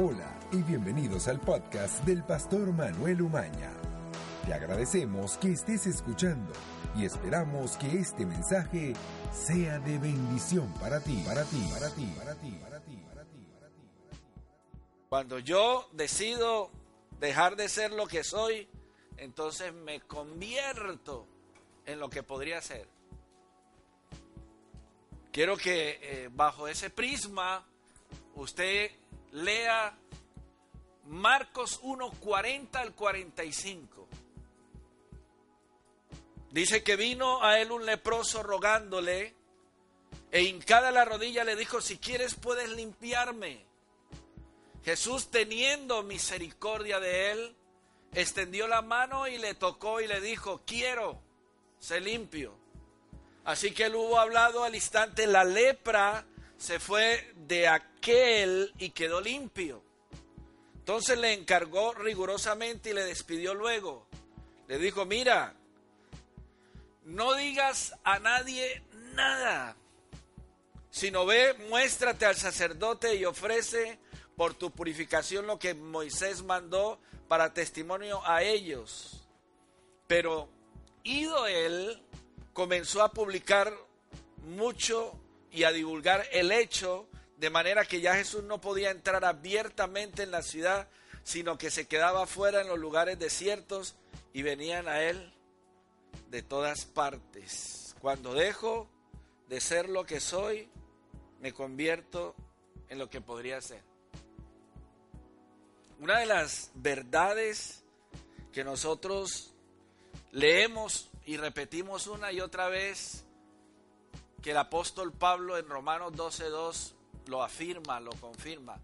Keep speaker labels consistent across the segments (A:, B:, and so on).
A: Hola y bienvenidos al podcast del pastor Manuel Umaña. Te agradecemos que estés escuchando y esperamos que este mensaje sea de bendición para ti, para ti, para ti, para ti, para ti, para ti.
B: Cuando yo decido dejar de ser lo que soy, entonces me convierto en lo que podría ser. Quiero que eh, bajo ese prisma usted lea Marcos 1, 40 al 45. Dice que vino a él un leproso rogándole e hincada la rodilla le dijo, si quieres puedes limpiarme. Jesús teniendo misericordia de él, extendió la mano y le tocó y le dijo, quiero, sé limpio. Así que él hubo hablado al instante, la lepra se fue de aquel y quedó limpio. Entonces le encargó rigurosamente y le despidió luego. Le dijo, mira, no digas a nadie nada, sino ve, muéstrate al sacerdote y ofrece por tu purificación lo que Moisés mandó para testimonio a ellos. Pero ido él, comenzó a publicar mucho y a divulgar el hecho, de manera que ya Jesús no podía entrar abiertamente en la ciudad, sino que se quedaba fuera en los lugares desiertos y venían a él de todas partes. Cuando dejo de ser lo que soy, me convierto en lo que podría ser. Una de las verdades que nosotros leemos y repetimos una y otra vez que el apóstol Pablo en Romanos 12.2 lo afirma, lo confirma,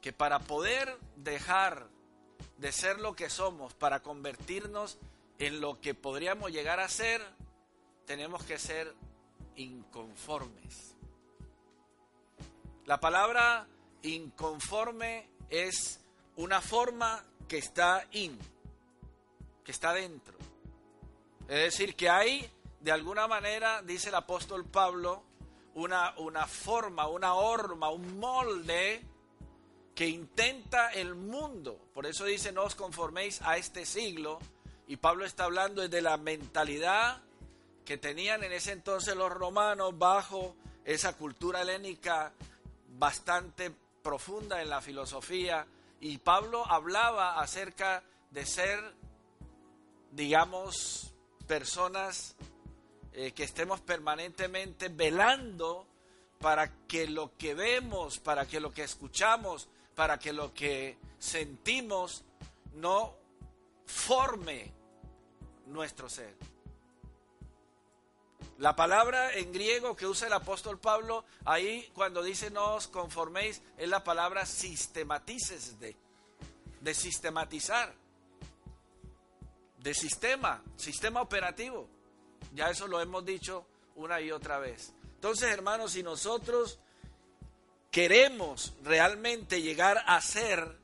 B: que para poder dejar de ser lo que somos, para convertirnos en lo que podríamos llegar a ser, tenemos que ser inconformes. La palabra inconforme es una forma que está in, que está dentro. Es decir, que hay de alguna manera, dice el apóstol Pablo, una, una forma, una horma, un molde que intenta el mundo. Por eso dice, no os conforméis a este siglo. Y Pablo está hablando de la mentalidad que tenían en ese entonces los romanos bajo esa cultura helénica bastante profunda en la filosofía. Y Pablo hablaba acerca de ser, digamos, personas eh, que estemos permanentemente velando para que lo que vemos, para que lo que escuchamos, para que lo que sentimos no forme nuestro ser. La palabra en griego que usa el apóstol Pablo, ahí cuando dice no os conforméis, es la palabra sistematices de, de sistematizar, de sistema, sistema operativo. Ya eso lo hemos dicho una y otra vez. Entonces, hermanos, si nosotros queremos realmente llegar a ser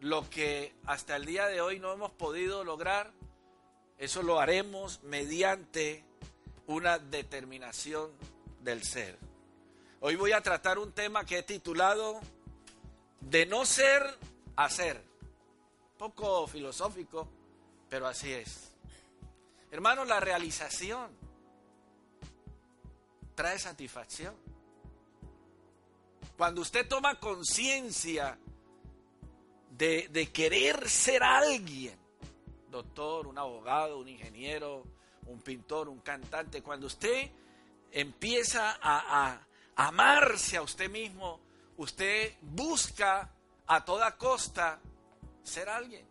B: lo que hasta el día de hoy no hemos podido lograr, eso lo haremos mediante una determinación del ser. Hoy voy a tratar un tema que he titulado De no ser a ser. Poco filosófico, pero así es. Hermano, la realización trae satisfacción. Cuando usted toma conciencia de, querer ser alguien, doctor, un abogado, un ingeniero, un pintor, un cantante, cuando usted empieza a, a amarse a usted mismo, usted busca a toda costa ser alguien.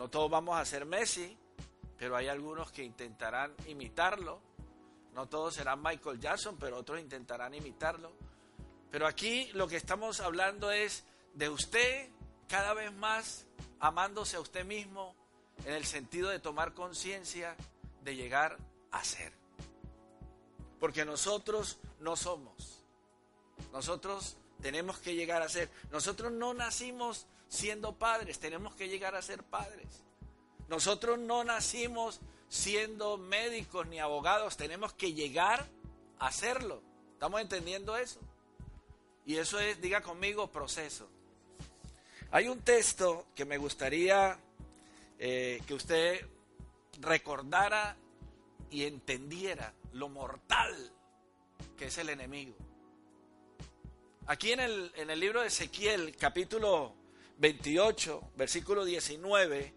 B: No todos vamos a ser Messi, pero hay algunos que intentarán imitarlo. No todos serán Michael Jackson, pero otros intentarán imitarlo. Pero aquí lo que estamos hablando es de usted cada vez más amándose a usted mismo en el sentido de tomar conciencia de llegar a ser. Porque nosotros no somos. Nosotros tenemos que llegar a ser. Nosotros no nacimos siendo padres, tenemos que llegar a ser padres. Nosotros no nacimos siendo médicos ni abogados, tenemos que llegar a serlo. ¿Estamos entendiendo eso? Y eso es, diga conmigo, proceso. Hay un texto que me gustaría eh, que usted recordara y entendiera lo mortal que es el enemigo. Aquí en el, en el libro de Ezequiel, capítulo 28, versículo 19,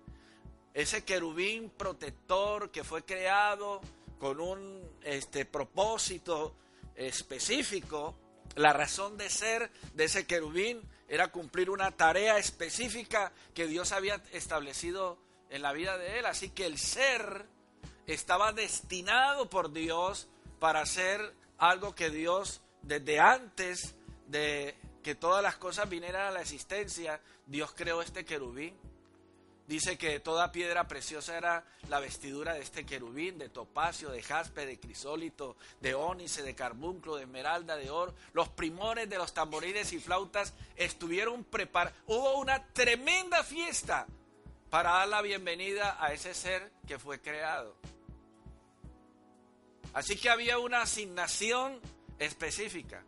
B: ese querubín protector que fue creado con un este, propósito específico, la razón de ser de ese querubín era cumplir una tarea específica que Dios había establecido en la vida de él. Así que el ser estaba destinado por Dios para hacer algo que Dios desde antes de que todas las cosas vinieran a la existencia, Dios creó este querubín. Dice que toda piedra preciosa era la vestidura de este querubín, de topacio, de jaspe, de crisólito, de ónice, de carbunclo, de esmeralda, de oro. Los primores de los tamboriles y flautas estuvieron preparados. Hubo una tremenda fiesta para dar la bienvenida a ese ser que fue creado. Así que había una asignación específica.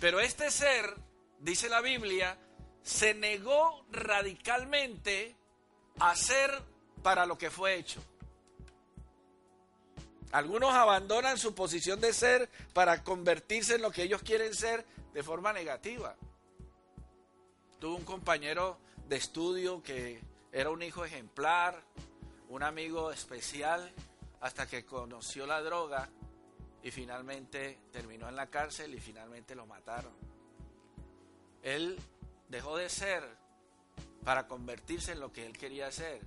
B: Pero este ser, dice la Biblia, se negó radicalmente a ser para lo que fue hecho. Algunos abandonan su posición de ser para convertirse en lo que ellos quieren ser de forma negativa. Tuve un compañero de estudio que era un hijo ejemplar, un amigo especial, hasta que conoció la droga y finalmente terminó en la cárcel y finalmente lo mataron. Él dejó de ser para convertirse en lo que él quería ser.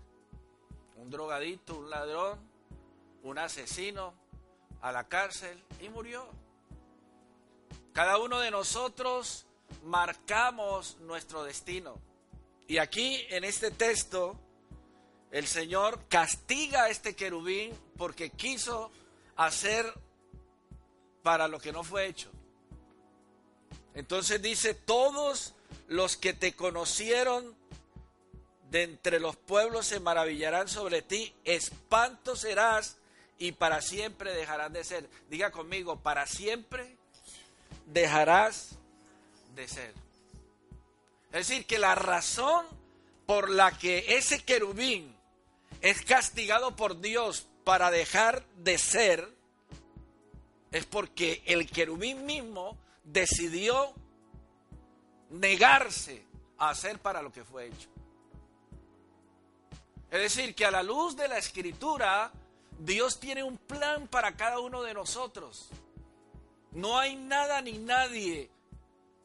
B: Un drogadito, un ladrón, un asesino, a la cárcel y murió. Cada uno de nosotros marcamos nuestro destino. Y aquí en este texto, el Señor castiga a este querubín porque quiso hacer para lo que no fue hecho. Entonces dice, todos los que te conocieron de entre los pueblos se maravillarán sobre ti, espanto serás y para siempre dejarás de ser. Diga conmigo, para siempre dejarás de ser. Es decir, que la razón por la que ese querubín es castigado por Dios para dejar de ser es porque el querubín mismo decidió negarse a hacer para lo que fue hecho. Es decir, que a la luz de la escritura, Dios tiene un plan para cada uno de nosotros. No hay nada ni nadie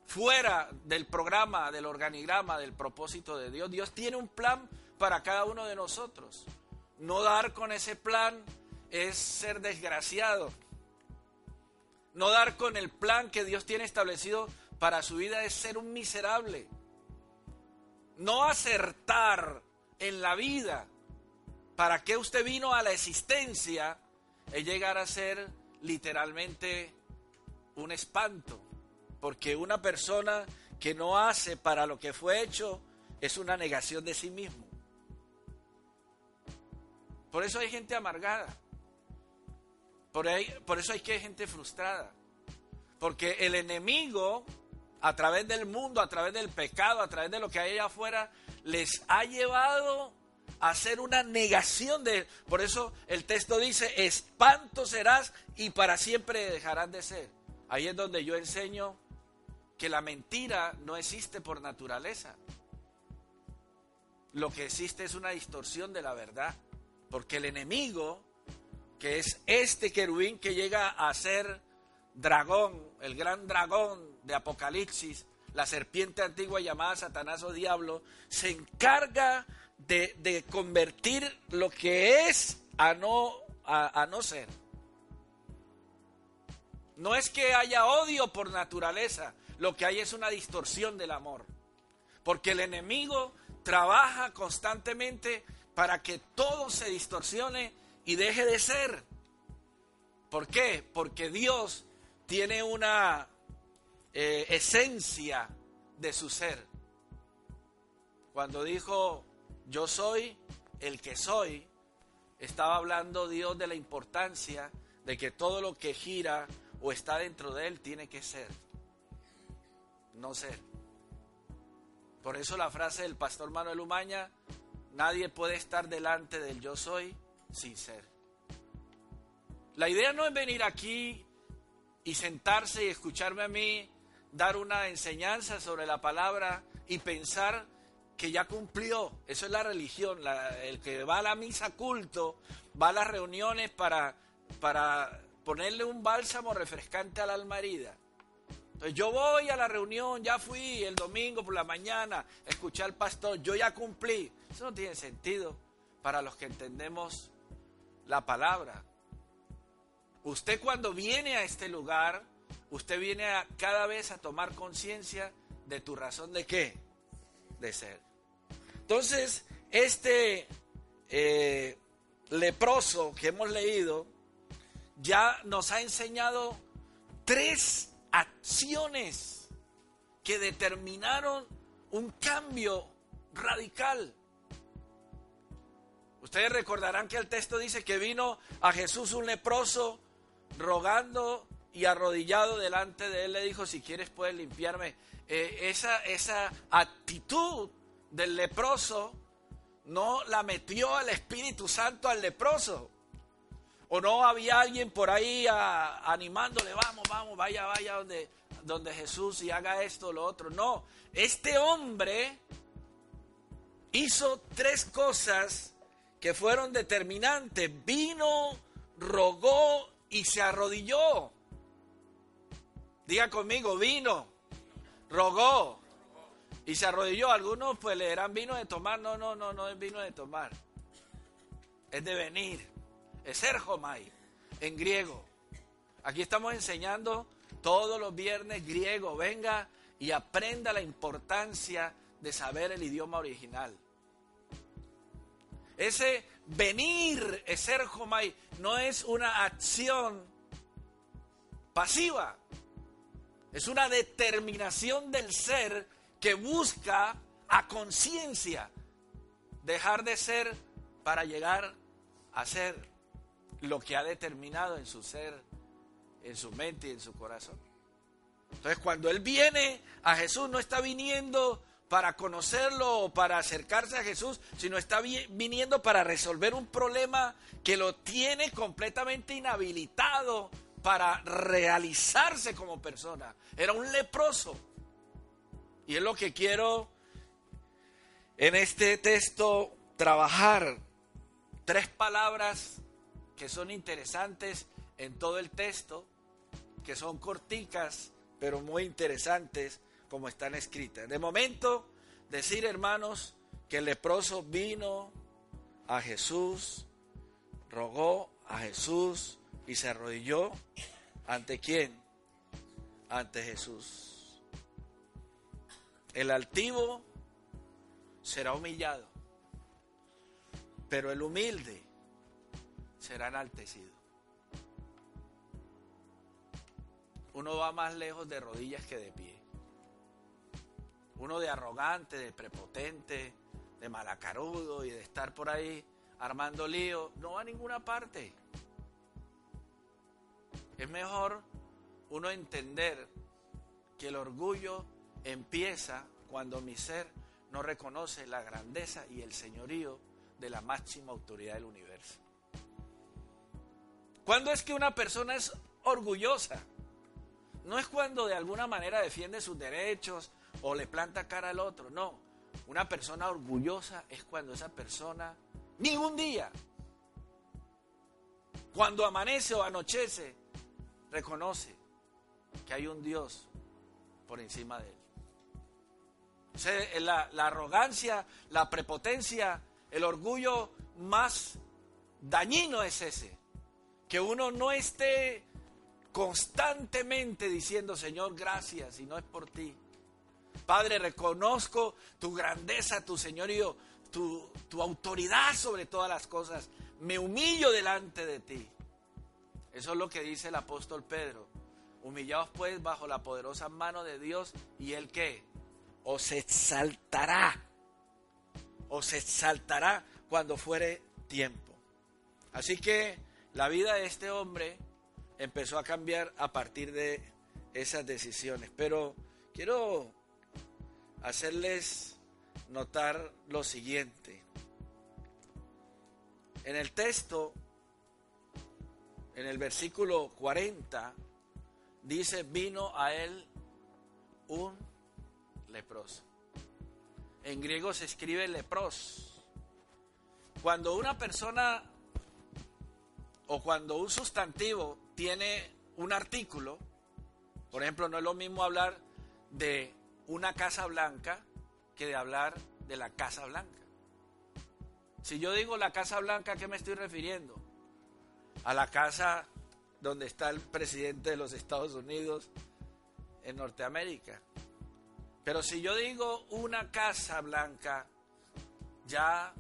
B: fuera del programa, del organigrama, del propósito de Dios. Dios tiene un plan para cada uno de nosotros. No dar con ese plan es ser desgraciado. No dar con el plan que Dios tiene establecido para su vida es ser un miserable. No acertar en la vida para qué usted vino a la existencia es llegar a ser literalmente un espanto. Porque una persona que no hace para lo que fue hecho es una negación de sí mismo. Por eso hay gente amargada. Por, ahí, por eso hay que gente frustrada. Porque el enemigo, a través del mundo, a través del pecado, a través de lo que hay allá afuera, les ha llevado a hacer una negación de... Por eso el texto dice, espanto serás y para siempre dejarás de ser. Ahí es donde yo enseño que la mentira no existe por naturaleza. Lo que existe es una distorsión de la verdad. Porque el enemigo, que es este querubín que llega a ser dragón, el gran dragón de Apocalipsis, la serpiente antigua llamada Satanás o Diablo, se encarga de, convertir lo que es a no, a no ser. No es que haya odio por naturaleza, lo que hay es una distorsión del amor. Porque el enemigo trabaja constantemente para que todo se distorsione y deje de ser. ¿Por qué? Porque Dios tiene una eh, esencia de su ser. Cuando dijo, yo soy el que soy, estaba hablando Dios de la importancia de que todo lo que gira o está dentro de él tiene que ser. no ser. Por eso la frase del pastor Manuel Umaña, nadie puede estar delante del yo soy sin ser. La idea no es venir aquí y sentarse y escucharme a mí dar una enseñanza sobre la palabra y pensar que ya cumplió. Eso es la religión. el que va a la misa culto, va a las reuniones para, para ponerle un bálsamo refrescante a la alma herida. Entonces yo voy a la reunión, ya fui el domingo por la mañana, escuché al pastor, yo ya cumplí. Eso no tiene sentido para los que entendemos la palabra. Usted cuando viene a este lugar, usted viene a, cada vez a tomar conciencia de tu razón de qué? De ser. Entonces, este eh, leproso que hemos leído ya nos ha enseñado tres acciones que determinaron un cambio radical. Ustedes recordarán que el texto dice que vino a Jesús un leproso rogando y arrodillado delante de él le dijo, si quieres puedes limpiarme. Eh, esa, esa actitud del leproso no la metió al Espíritu Santo al leproso. O no había alguien por ahí animándole, vamos, vamos, vaya, vaya donde, donde Jesús y haga esto lo otro. No, este hombre hizo tres cosas que fueron determinantes. Vino, rogó y se arrodilló. Diga conmigo, vino, rogó y se arrodilló. Algunos pues le eran vino de tomar. No, no, no, no es vino de tomar. Es de venir. Es erjomai en griego. Aquí estamos enseñando todos los viernes griego. Venga y aprenda la importancia de saber el idioma original. Ese venir, ese erjomai, no es una acción pasiva. Es una determinación del ser que busca a conciencia dejar de ser para llegar a ser lo que ha determinado en su ser, en su mente y en su corazón. Entonces cuando Él viene a Jesús no está viniendo para conocerlo o para acercarse a Jesús, sino está viniendo para resolver un problema que lo tiene completamente inhabilitado para realizarse como persona. Era un leproso. Y es lo que quiero en este texto trabajar. Tres palabras que son interesantes en todo el texto, que son corticas, pero muy interesantes como están escritas. De momento, decir hermanos que el leproso vino a Jesús, rogó a Jesús, y se arrodilló ante quién? Ante Jesús. El altivo será humillado, pero el humilde será enaltecido. Uno va más lejos de rodillas que de pie. Uno de arrogante, de prepotente, de malacarudo y de estar por ahí armando lío, no va a ninguna parte. Es mejor uno entender que el orgullo empieza cuando mi ser no reconoce la grandeza y el señorío de la máxima autoridad del universo. ¿Cuándo es que una persona es orgullosa? No es cuando de alguna manera defiende sus derechos o le planta cara al otro, no. Una persona orgullosa es cuando esa persona, ningún día, cuando amanece o anochece, reconoce que hay un Dios por encima de él. la, la arrogancia, la prepotencia, el orgullo más dañino es ese. Que uno no esté constantemente diciendo, Señor, gracias, y no es por ti. Padre, reconozco tu grandeza, tu señorío, tu autoridad sobre todas las cosas. Me humillo delante de ti. Eso es lo que dice el apóstol Pedro. Humillaos pues bajo la poderosa mano de Dios y el que os exaltará. Os exaltará cuando fuere tiempo. Así que la vida de este hombre empezó a cambiar a partir de esas decisiones. Pero quiero hacerles notar lo siguiente. En el texto, en el versículo 40, dice, vino a él un leproso. En griego se escribe lepros. Cuando una persona o cuando un sustantivo tiene un artículo, por ejemplo, no es lo mismo hablar de una casa blanca que de hablar de la Casa Blanca. Si yo digo la Casa Blanca, ¿a qué me estoy refiriendo? A la casa donde está el presidente de los Estados Unidos en Norteamérica. Pero si yo digo una casa blanca, ya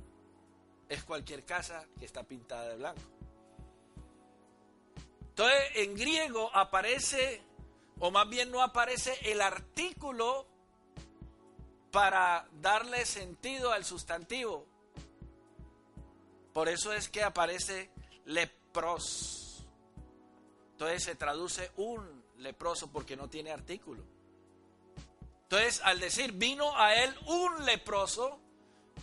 B: es cualquier casa que está pintada de blanco. Entonces, en griego aparece, o más bien no aparece el artículo para darle sentido al sustantivo. Por eso es que aparece lepros. Entonces se traduce un leproso porque no tiene artículo. Entonces, al decir vino a él un leproso,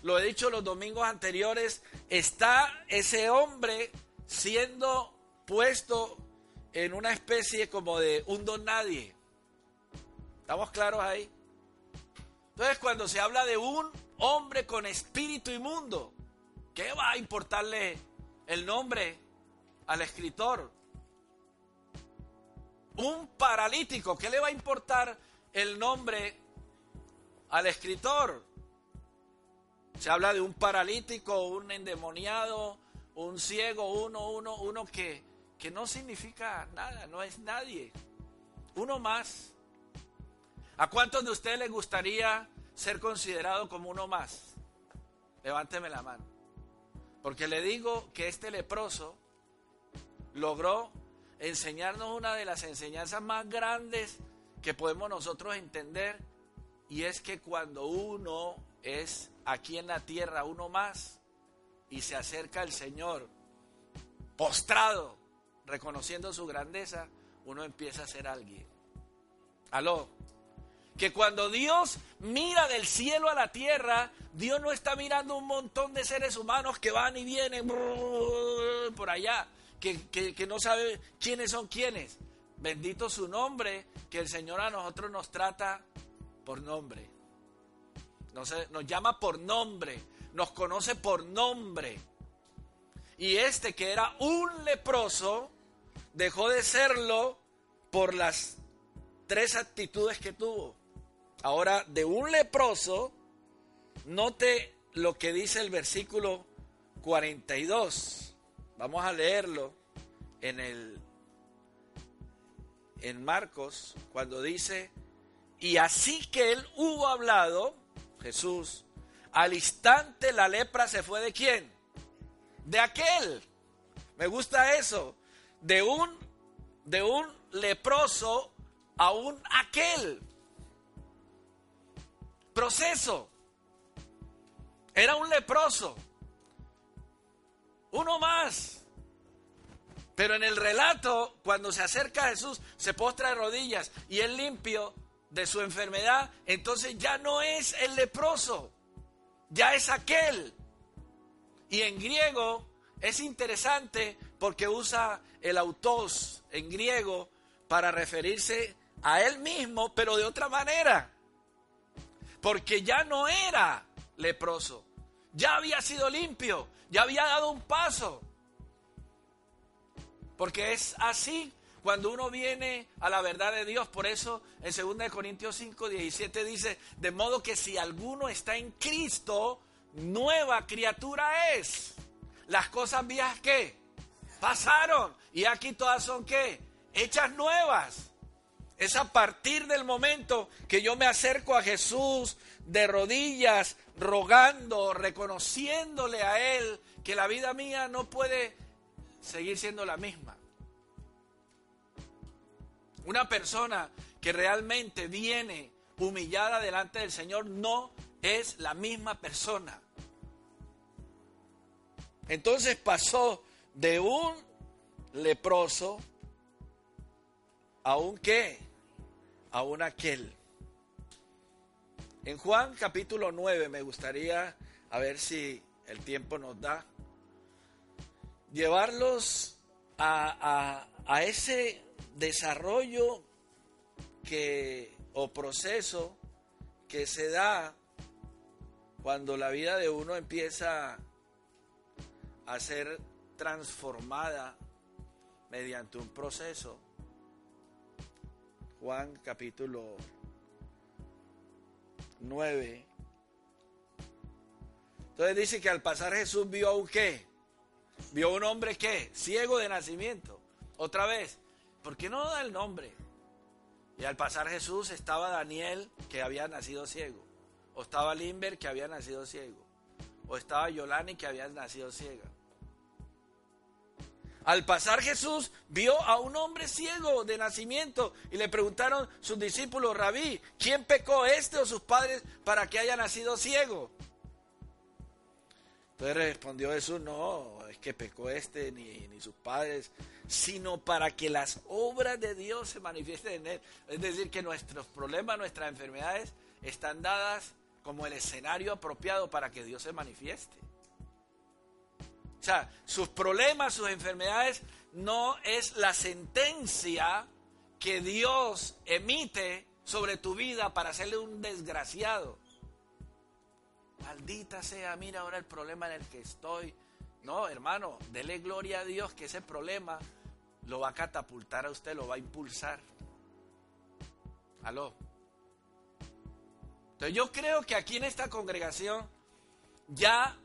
B: lo he dicho los domingos anteriores, está ese hombre siendo puesto en una especie como de un don nadie. ¿Estamos claros ahí? Entonces cuando se habla de un hombre con espíritu inmundo, ¿qué va a importarle el nombre al escritor? Un paralítico, ¿qué le va a importar el nombre al escritor? Se habla de un paralítico, un endemoniado, un ciego, uno, uno, uno que, que no significa nada, no es nadie. Uno más. ¿A cuántos de ustedes les gustaría ser considerado como uno más? Levánteme la mano. Porque le digo que este leproso logró enseñarnos una de las enseñanzas más grandes que podemos nosotros entender y es que cuando uno es aquí en la tierra uno más y se acerca al Señor postrado, reconociendo su grandeza, uno empieza a ser alguien. Aló. Que cuando Dios mira del cielo a la tierra, Dios no está mirando un montón de seres humanos que van y vienen por allá, que, que no sabe quiénes son quiénes. Bendito su nombre, que el Señor a nosotros nos trata por nombre. Nos, nos llama por nombre, nos conoce por nombre. Y este que era un leproso, dejó de serlo por las tres actitudes que tuvo. Ahora, de un leproso, note lo que dice el versículo 42. Vamos a leerlo en el en Marcos cuando dice, "Y así que él hubo hablado, Jesús, al instante la lepra se fue de quién? De aquel. Me gusta eso de un, de un leproso a un aquel. Proceso. Era un leproso. Uno más. Pero en el relato, cuando se acerca a Jesús, se postra de rodillas y es limpio de su enfermedad, entonces ya no es el leproso, ya es aquel. Y en griego es interesante porque usa el autos en griego para referirse a él mismo, pero de otra manera. Porque ya no era leproso, ya había sido limpio, ya había dado un paso. Porque es así cuando uno viene a la verdad de Dios. Por eso en 2 Corintios 5, 17 dice, de modo que si alguno está en Cristo, nueva criatura es. Las cosas viejas que pasaron y aquí todas son qué? Hechas nuevas. Es a partir del momento que yo me acerco a Jesús de rodillas, rogando, reconociéndole a Él que la vida mía no puede seguir siendo la misma. Una persona que realmente viene humillada delante del Señor no es la misma persona. Entonces pasó de un leproso a un qué, a un aquel. En Juan capítulo 9 me gustaría, a ver si el tiempo nos da, llevarlos a, a ese desarrollo que, o proceso que se da cuando la vida de uno empieza a ser transformada mediante un proceso. Juan capítulo 9. Entonces dice que al pasar Jesús vio a un qué? Vio un hombre qué? Ciego de nacimiento. Otra vez, ¿por qué no da el nombre? Y al pasar Jesús estaba Daniel que había nacido ciego. O estaba Limber que había nacido ciego. O estaba Yolani que había nacido ciega. Al pasar Jesús vio a un hombre ciego de nacimiento y le preguntaron sus discípulos, rabí, ¿quién pecó este o sus padres para que haya nacido ciego? Entonces respondió Jesús, no, es que pecó este ni, ni sus padres, sino para que las obras de Dios se manifiesten en él. Es decir, que nuestros problemas, nuestras enfermedades están dadas como el escenario apropiado para que Dios se manifieste. O sea, sus problemas, sus enfermedades no es la sentencia que Dios emite sobre tu vida para hacerle un desgraciado. Maldita sea, mira ahora el problema en el que estoy. No, hermano, dele gloria a Dios que ese problema lo va a catapultar a usted, lo va a impulsar. Aló. Entonces yo creo que aquí en esta congregación ya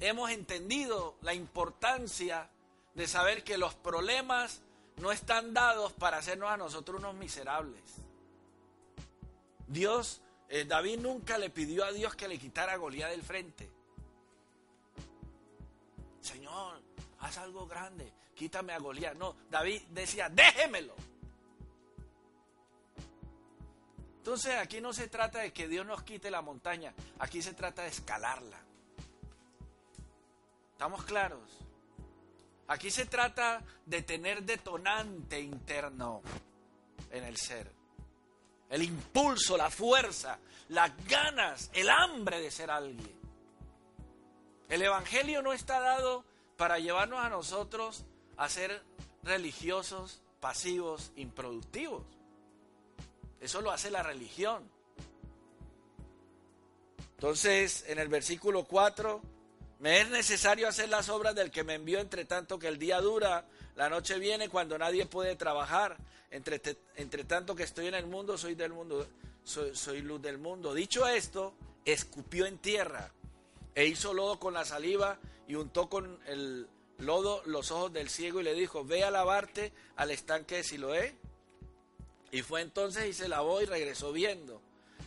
B: hemos entendido la importancia de saber que los problemas no están dados para hacernos a nosotros unos miserables. Dios, eh, David nunca le pidió a Dios que le quitara a Goliat del frente. Señor, haz algo grande, quítame a Goliat. No, David decía, déjemelo. Entonces aquí no se trata de que Dios nos quite la montaña, aquí se trata de escalarla. ¿Estamos claros? Aquí se trata de tener detonante interno en el ser. El impulso, la fuerza, las ganas, el hambre de ser alguien. El Evangelio no está dado para llevarnos a nosotros a ser religiosos, pasivos, improductivos. Eso lo hace la religión. Entonces, en el versículo 4 me es necesario hacer las obras del que me envió entre tanto que el día dura, la noche viene cuando nadie puede trabajar. Entre, entre tanto que estoy en el mundo, soy del mundo, soy, soy luz del mundo. Dicho esto, escupió en tierra e hizo lodo con la saliva y untó con el lodo los ojos del ciego y le dijo, ve a lavarte al estanque de Siloé. Y fue entonces y se lavó y regresó viendo.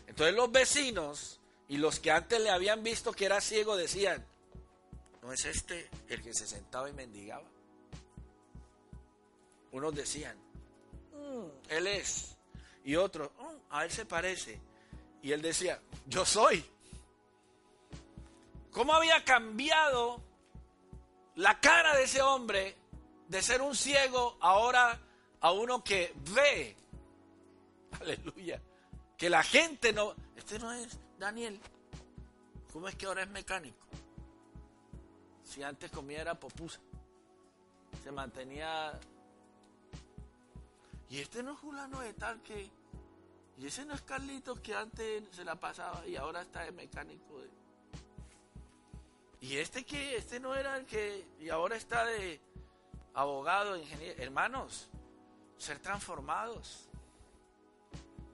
B: Entonces los vecinos y los que antes le habían visto que era ciego decían, ¿No es este el que se sentaba y mendigaba? Unos decían, mm, él es. Y otros, mm, a él se parece. Y él decía, yo soy. ¿Cómo había cambiado la cara de ese hombre de ser un ciego ahora a uno que ve? Aleluya. Que la gente no... Este no es Daniel. ¿Cómo es que ahora es mecánico? Si antes comía era popusa. Se mantenía. Y este no es fulano de tal que. Y ese no es Carlitos que antes se la pasaba y ahora está de mecánico. Y este que, este no era el que, y ahora está de abogado, ingeniero. Hermanos, ser transformados.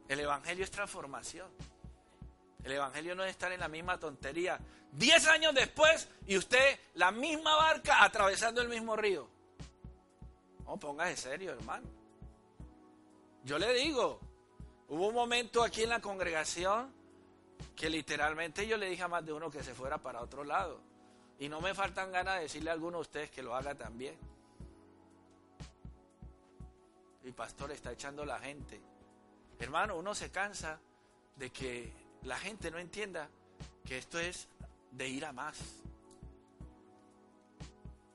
B: El Evangelio es transformación. El Evangelio no es estar en la misma tontería. Diez años después y usted la misma barca atravesando el mismo río. No, póngase serio, hermano. Yo le digo, hubo un momento aquí en la congregación que literalmente yo le dije a más de uno que se fuera para otro lado. Y no me faltan ganas de decirle a alguno de ustedes que lo haga también. El pastor está echando la gente. Hermano, uno se cansa de que la gente no entienda que esto es de ir a más.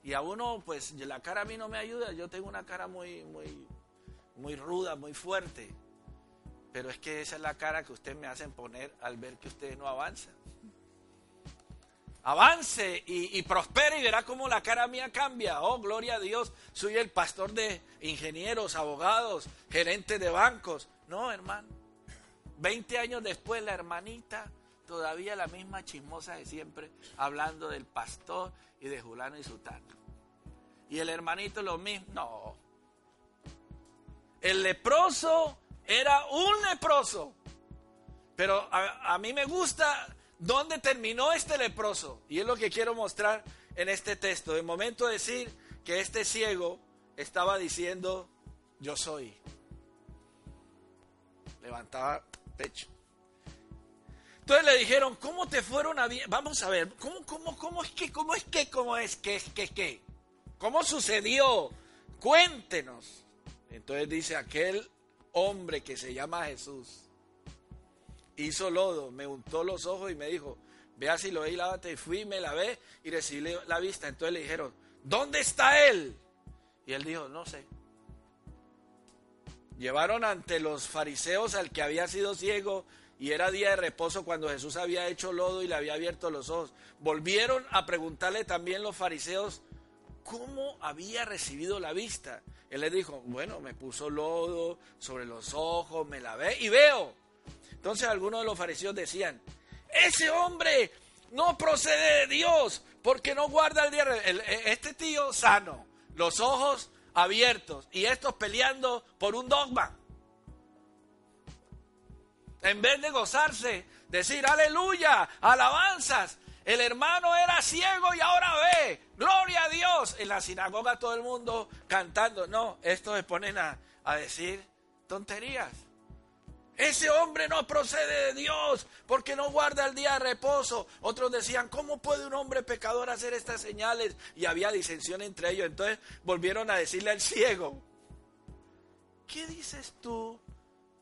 B: Y a uno, pues la cara a mí no me ayuda, yo tengo una cara muy, muy, muy ruda, muy fuerte. Pero es que esa es la cara que ustedes me hacen poner al ver que ustedes no avanzan. Avance y, y prospere y verá cómo la cara mía cambia. Oh, gloria a Dios, soy el pastor de ingenieros, abogados, gerente de bancos. No, hermano. Veinte años después, la hermanita, todavía la misma chismosa de siempre, hablando del pastor y de Julano y Sutano. Y el hermanito lo mismo. No. El leproso era un leproso. Pero a, a mí me gusta dónde terminó este leproso. Y es lo que quiero mostrar en este texto. De momento decir que este ciego estaba diciendo, yo soy. Levantaba pecho. Entonces le dijeron, ¿cómo te fueron a bien? Vamos a ver, ¿cómo, cómo, cómo es que, cómo es que, cómo es que? ¿Cómo sucedió? Cuéntenos. Entonces dice aquel hombre que se llama Jesús. Hizo lodo, me untó los ojos y me dijo, vea si lo ve y lávate. Y fui, me lavé y recibí la vista. Entonces le dijeron, ¿dónde está él? Y él dijo, no sé. Llevaron ante los fariseos al que había sido ciego y era día de reposo cuando Jesús había hecho lodo y le había abierto los ojos. Volvieron a preguntarle también los fariseos cómo había recibido la vista. Él les dijo, bueno, me puso lodo sobre los ojos, me lavé y veo. Entonces algunos de los fariseos decían, ese hombre no procede de Dios porque no guarda el día. Este tío sano, los ojos abiertos y estos peleando por un dogma. En vez de gozarse, decir aleluya, alabanzas. El hermano era ciego y ahora ve. Gloria a Dios. En la sinagoga todo el mundo cantando. No, estos se ponen a, a decir tonterías. Ese hombre no procede de Dios porque no guarda el día de reposo. Otros decían, ¿cómo puede un hombre pecador hacer estas señales? Y había disensión entre ellos. Entonces volvieron a decirle al ciego, ¿qué dices tú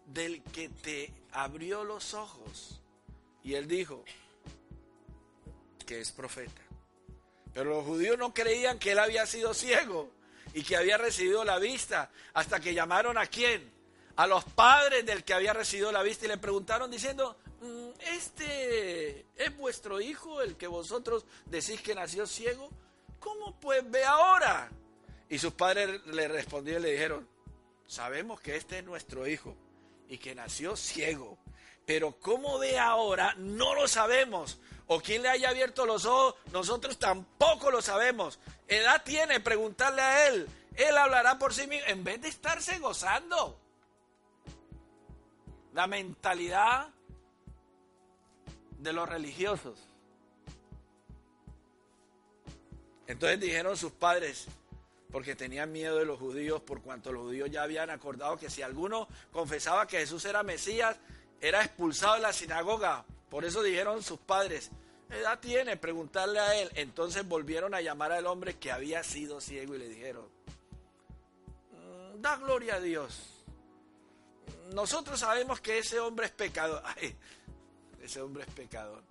B: del que te abrió los ojos? Y él dijo, que es profeta. Pero los judíos no creían que él había sido ciego y que había recibido la vista hasta que llamaron a quién? A los padres del que había recibido la vista y le preguntaron diciendo, mm, ¿este es vuestro hijo el que vosotros decís que nació ciego? ¿Cómo pues ve ahora? Y sus padres le respondieron y le dijeron, sabemos que este es nuestro hijo y que nació ciego, pero cómo ve ahora no lo sabemos. O quién le haya abierto los ojos, nosotros tampoco lo sabemos. Edad tiene, preguntarle a él. Él hablará por sí mismo, en vez de estarse gozando. La mentalidad de los religiosos. Entonces dijeron sus padres, porque tenían miedo de los judíos, por cuanto los judíos ya habían acordado que si alguno confesaba que Jesús era Mesías, era expulsado de la sinagoga. Por eso dijeron sus padres, edad tiene? Preguntarle a él. Entonces volvieron a llamar al hombre que había sido ciego y le dijeron, da gloria a Dios. Nosotros sabemos que ese hombre es pecador. Ay, ese hombre es pecador.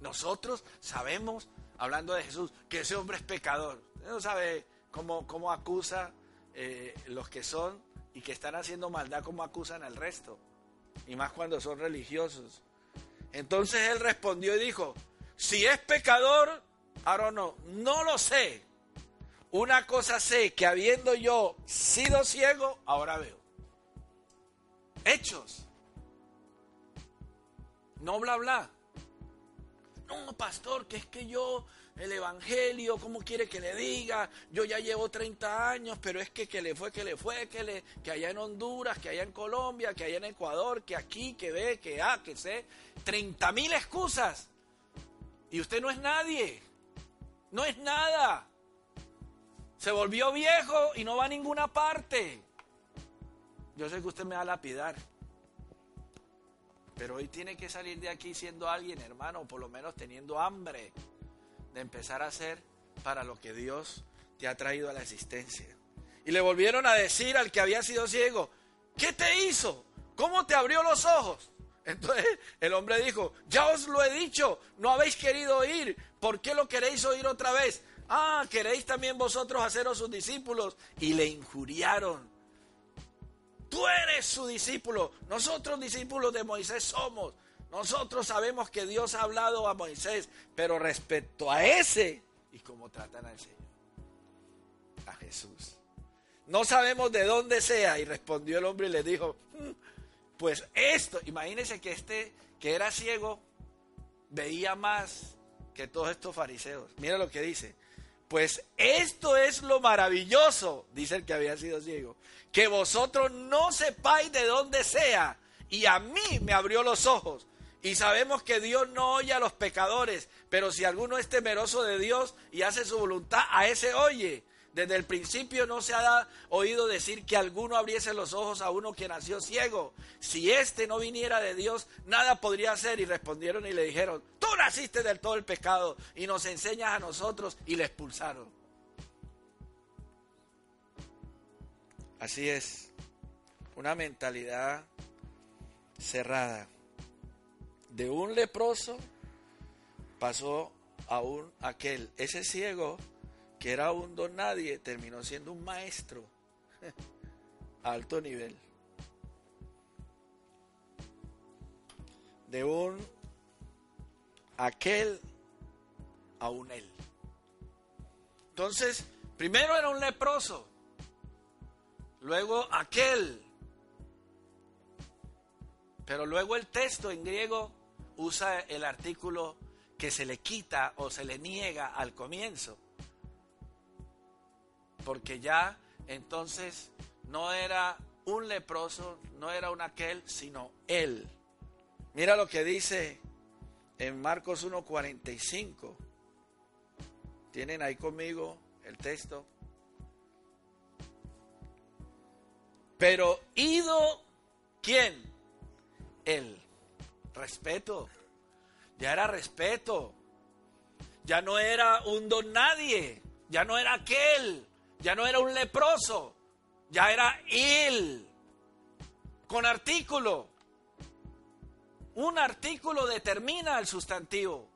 B: Nosotros sabemos, hablando de Jesús, que ese hombre es pecador. no sabe cómo, cómo acusa eh, los que son y que están haciendo maldad, cómo acusan al resto. Y más cuando son religiosos. Entonces él respondió y dijo, si es pecador, ahora no, no lo sé. Una cosa sé, que habiendo yo sido ciego, ahora veo. Hechos. No bla bla. No, pastor, que es que yo, el Evangelio, ¿cómo quiere que le diga? Yo ya llevo 30 años, pero es que, que le fue, que le fue, que, le, que allá en Honduras, que allá en Colombia, que allá en Ecuador, que aquí, que ve, que A, que sé. 30 mil excusas. Y usted no es nadie. No es nada. Se volvió viejo y no va a ninguna parte. Yo sé que usted me va a lapidar. Pero hoy tiene que salir de aquí siendo alguien, hermano, por lo menos teniendo hambre de empezar a hacer para lo que Dios te ha traído a la existencia. Y le volvieron a decir al que había sido ciego, ¿qué te hizo? ¿Cómo te abrió los ojos? Entonces el hombre dijo, ya os lo he dicho, no habéis querido oír, ¿por qué lo queréis oír otra vez? Ah, queréis también vosotros haceros sus discípulos. Y le injuriaron. Tú eres su discípulo. Nosotros discípulos de Moisés somos. Nosotros sabemos que Dios ha hablado a Moisés, pero respecto a ese, y cómo tratan al Señor, a Jesús. No sabemos de dónde sea. Y respondió el hombre y le dijo, hmm, pues esto, imagínense que este que era ciego veía más que todos estos fariseos. Mira lo que dice. Pues esto es lo maravilloso, dice el que había sido ciego, que vosotros no sepáis de dónde sea. Y a mí me abrió los ojos. Y sabemos que Dios no oye a los pecadores, pero si alguno es temeroso de Dios y hace su voluntad, a ese oye. Desde el principio no se ha oído decir que alguno abriese los ojos a uno que nació ciego. Si éste no viniera de Dios, nada podría hacer. Y respondieron y le dijeron, tú naciste del todo el pecado y nos enseñas a nosotros y le expulsaron. Así es, una mentalidad cerrada. De un leproso pasó a un aquel, ese ciego que era un don nadie, terminó siendo un maestro alto nivel. De un aquel a un él. Entonces, primero era un leproso, luego aquel, pero luego el texto en griego usa el artículo que se le quita o se le niega al comienzo porque ya entonces no era un leproso, no era un aquel, sino él. Mira lo que dice en Marcos 1:45. ¿Tienen ahí conmigo el texto? Pero ido, ¿quién? Él. Respeto. Ya era respeto. Ya no era un don nadie. Ya no era aquel. Ya no era un leproso, ya era él. Con artículo. Un artículo determina el sustantivo.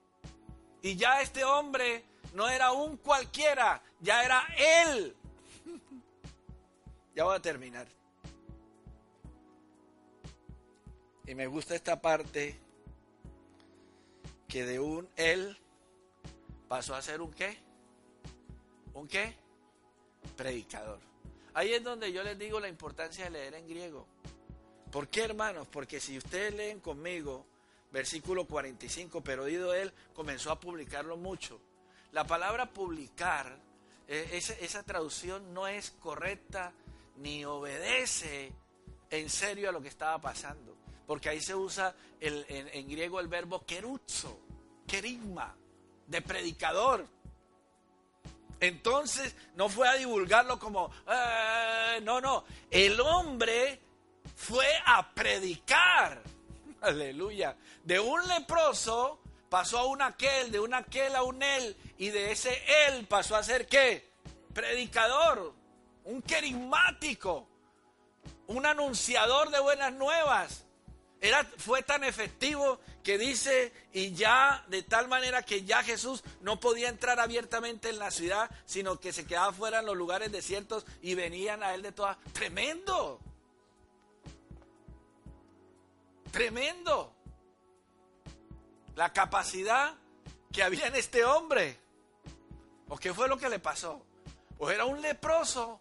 B: Y ya este hombre no era un cualquiera, ya era él. ya voy a terminar. Y me gusta esta parte que de un él pasó a ser un qué. ¿Un qué? Predicador. Ahí es donde yo les digo la importancia de leer en griego. ¿Por qué, hermanos? Porque si ustedes leen conmigo, versículo 45, pero oído él, comenzó a publicarlo mucho. La palabra publicar, eh, esa, traducción no es correcta ni obedece en serio a lo que estaba pasando. Porque ahí se usa en, griego el verbo queruzo, querigma, de predicador. Entonces no fue a divulgarlo como, eh, no, no, el hombre fue a predicar. Aleluya. De un leproso pasó a un aquel, de un aquel a un él, y de ese él pasó a ser qué? Predicador, un querigmático, un anunciador de buenas nuevas. Era, fue tan efectivo que dice, y ya de tal manera que ya Jesús no podía entrar abiertamente en la ciudad, sino que se quedaba fuera en los lugares desiertos y venían a él de todas. Tremendo. Tremendo. La capacidad que había en este hombre. ¿O qué fue lo que le pasó? Pues era un leproso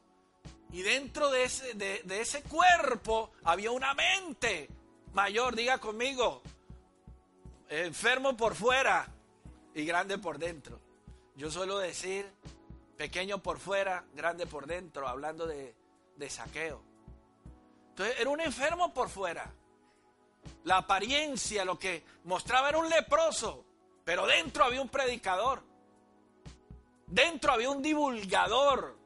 B: y dentro de ese, de ese cuerpo había una mente mayor, diga conmigo, enfermo por fuera y grande por dentro. Yo suelo decir pequeño por fuera, grande por dentro, hablando de, de saqueo. Entonces era un enfermo por fuera. La apariencia, lo que mostraba era un leproso, pero dentro había un predicador. Dentro había un divulgador.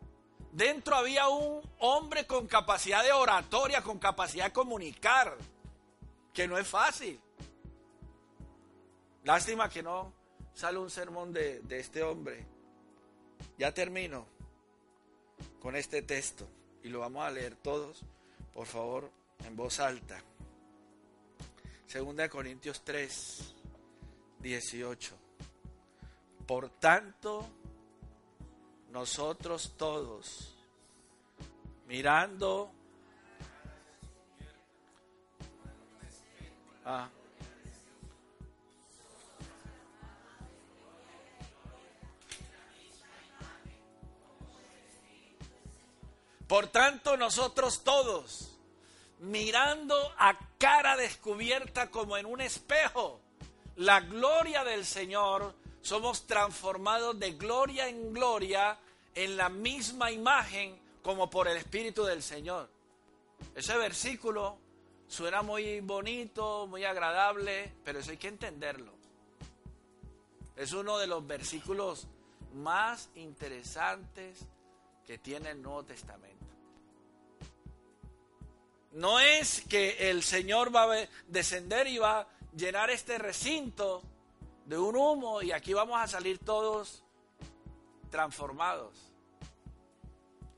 B: Dentro había un hombre con capacidad de oratoria, con capacidad de comunicar que no es fácil. Lástima que no sale un sermón de, de este hombre. Ya termino con este texto y lo vamos a leer todos, por favor, en voz alta. Segunda de Corintios 3, 18. Por tanto, nosotros todos, mirando Ah. Por tanto, nosotros todos, mirando a cara descubierta como en un espejo, la gloria del Señor, somos transformados de gloria en gloria en la misma imagen como por el Espíritu del Señor. Ese versículo suena muy bonito, muy agradable, pero eso hay que entenderlo. Es uno de los versículos más interesantes que tiene el Nuevo Testamento. No es que el Señor va a descender y va a llenar este recinto de un humo y aquí vamos a salir todos transformados.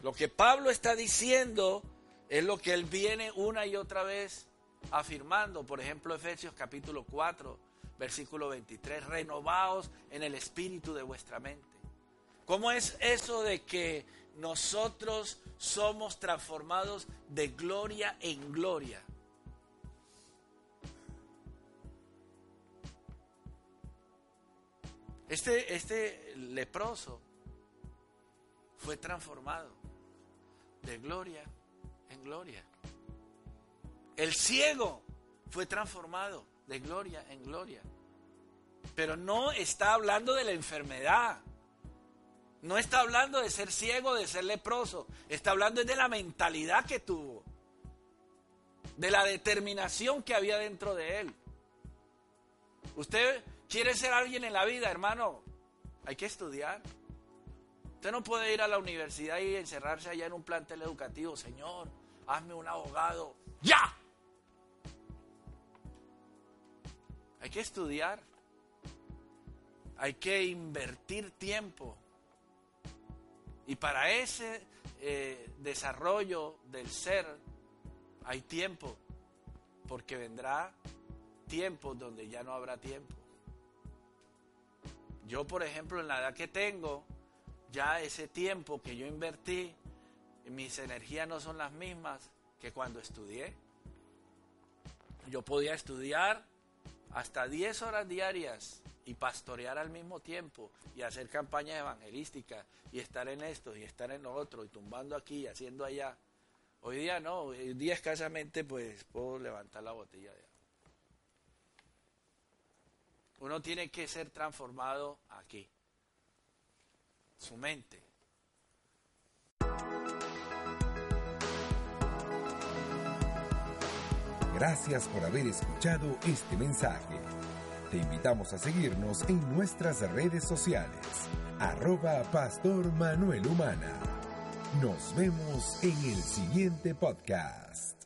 B: Lo que Pablo está diciendo es lo que él viene una y otra vez afirmando. Por ejemplo, Efesios capítulo 4, versículo 23, renovaos en el espíritu de vuestra mente. ¿Cómo es eso de que nosotros somos transformados de gloria en gloria? Este, este leproso fue transformado de gloria en gloria. El ciego fue transformado de gloria en gloria. Pero no está hablando de la enfermedad. No está hablando de ser ciego, de ser leproso. Está hablando de la mentalidad que tuvo. De la determinación que había dentro de él. Usted quiere ser alguien en la vida, hermano. Hay que estudiar. Usted no puede ir a la universidad y encerrarse allá en un plantel educativo. Señor, hazme un abogado. ¡Ya! Hay que estudiar. Hay que invertir tiempo. Y para ese eh, desarrollo del ser hay tiempo. Porque vendrá tiempo donde ya no habrá tiempo. Yo, por ejemplo, en la edad que tengo, ya ese tiempo que yo invertí, mis energías no son las mismas que cuando estudié. Yo podía estudiar hasta 10 horas diarias y pastorear al mismo tiempo y hacer campañas evangelísticas y estar en esto y estar en lo otro y tumbando aquí y haciendo allá. Hoy día no, hoy día escasamente pues puedo levantar la botella de agua. Uno tiene que ser transformado aquí su mente.
A: Gracias por haber escuchado este mensaje. Te invitamos a seguirnos en nuestras redes sociales. Arroba Pastor Manuel Humana. Nos vemos en el siguiente podcast.